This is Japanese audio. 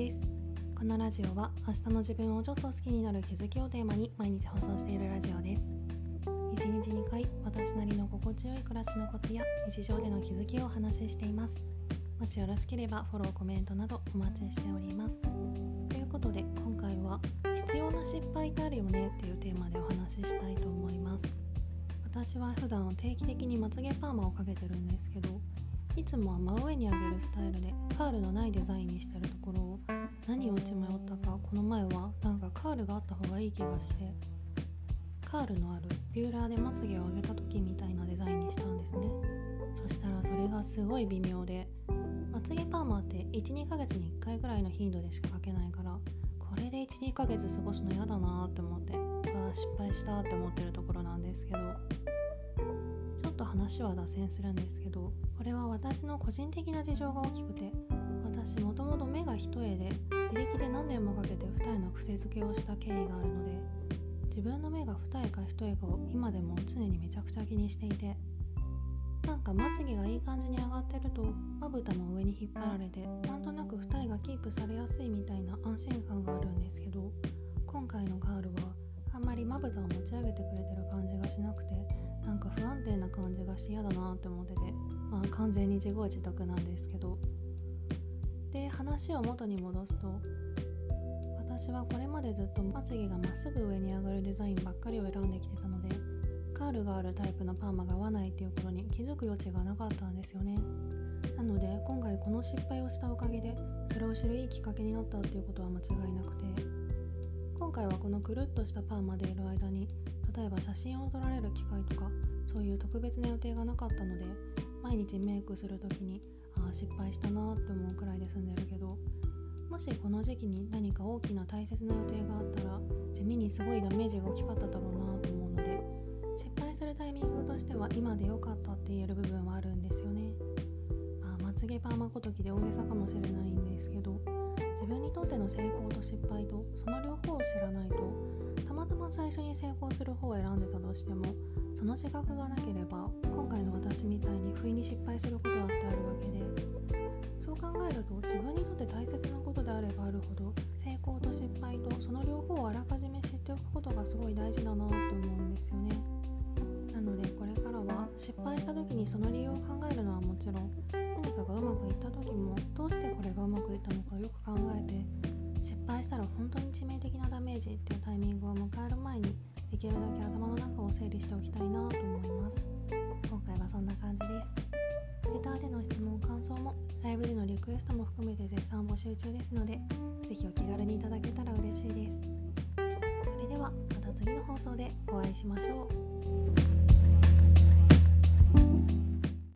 です。このラジオは明日の自分をちょっと好きになる気づきをテーマに毎日放送しているラジオです。1日2回私なりの心地よい暮らしのコツや日常での気づきをお話ししています。もしよろしければフォローコメントなどお待ちしております。ということで今回は必要な失敗ってあるよねっていうテーマでお話ししたいと思います。私は普段定期的にまつげパーマをかけてるんですけどいつもは真上に上げるスタイルでカールのないデザインにしてるところを何を打ち迷ったかこの前はなんかカールがあった方がいい気がしてカールのあるビューラーでまつげを上げた時みたいなデザインにしたんですね。そしたらそれがすごい微妙でまつげパーマって12ヶ月に1回ぐらいの頻度でしかかけないからこれで12ヶ月過ごすの嫌だなって思ってああ失敗したって思ってるところなんですけどちょっと話は脱線するんですけどこれは私の個人的な事情が大きくて私もともと目が一重で自力で何年もかけて二重の癖付けをした経緯があるので自分の目が二重か一重かを今でも常にめちゃくちゃ気にしていてなんかまつげがいい感じに上がってるとまぶたも上に引っ張られてなんとなく二重がキープされやすいみたいな安心感があるんですけど今回のカールはあんまりまぶたを持ち上げてくれてる感じがしなくてなんか不安定な感じがして嫌だなって思っててまあ完全に自業自得なんですけど。で話を元に戻すと私はこれまでずっとまつげがまっすぐ上に上がるデザインばっかりを選んできてたのでカールがあるタイプのパーマが合わないっていうことに気づく余地がなかったんですよね。なので今回この失敗をしたおかげでそれを知るいいきっかけになったっていうことは間違いなくて。今回はこのくるっとしたパーマでいる間に例えば写真を撮られる機会とかそういう特別な予定がなかったので毎日メイクする時にああ失敗したなって思うくらいで済んでるけどもしこの時期に何か大きな大切な予定があったら地味にすごいダメージが大きかっただろうなと思うので失敗するタイミングとしては今で良かったって言える部分はあるんですよね。あまつげパーマごときで大げさかもしれない。自分にとっての成功と失敗とその両方を知らないとたまたま最初に成功する方を選んでたとしてもその自覚がなければ今回の私みたいに不意に失敗することだってあるわけでそう考えると自分にとって大切なことであればあるほど成功と失敗とその両方をあらかじめ知っておくことがすごい大事だなと思うんですよね。なのでこれからは失敗した時にその理由を考えるのはもちろんかがうまくいった時もどうしてこれがうまくいったのかよく考えて失敗したら本当に致命的なダメージっていうタイミングを迎える前にできるだけ頭の中を整理しておきたいなと思います。今回はそんな感じです。レターでの質問感想もライブでのリクエストも含めて絶賛募集中ですので是非お気軽にいただけたら嬉しいです。それではまた次の放送でお会いしましょう。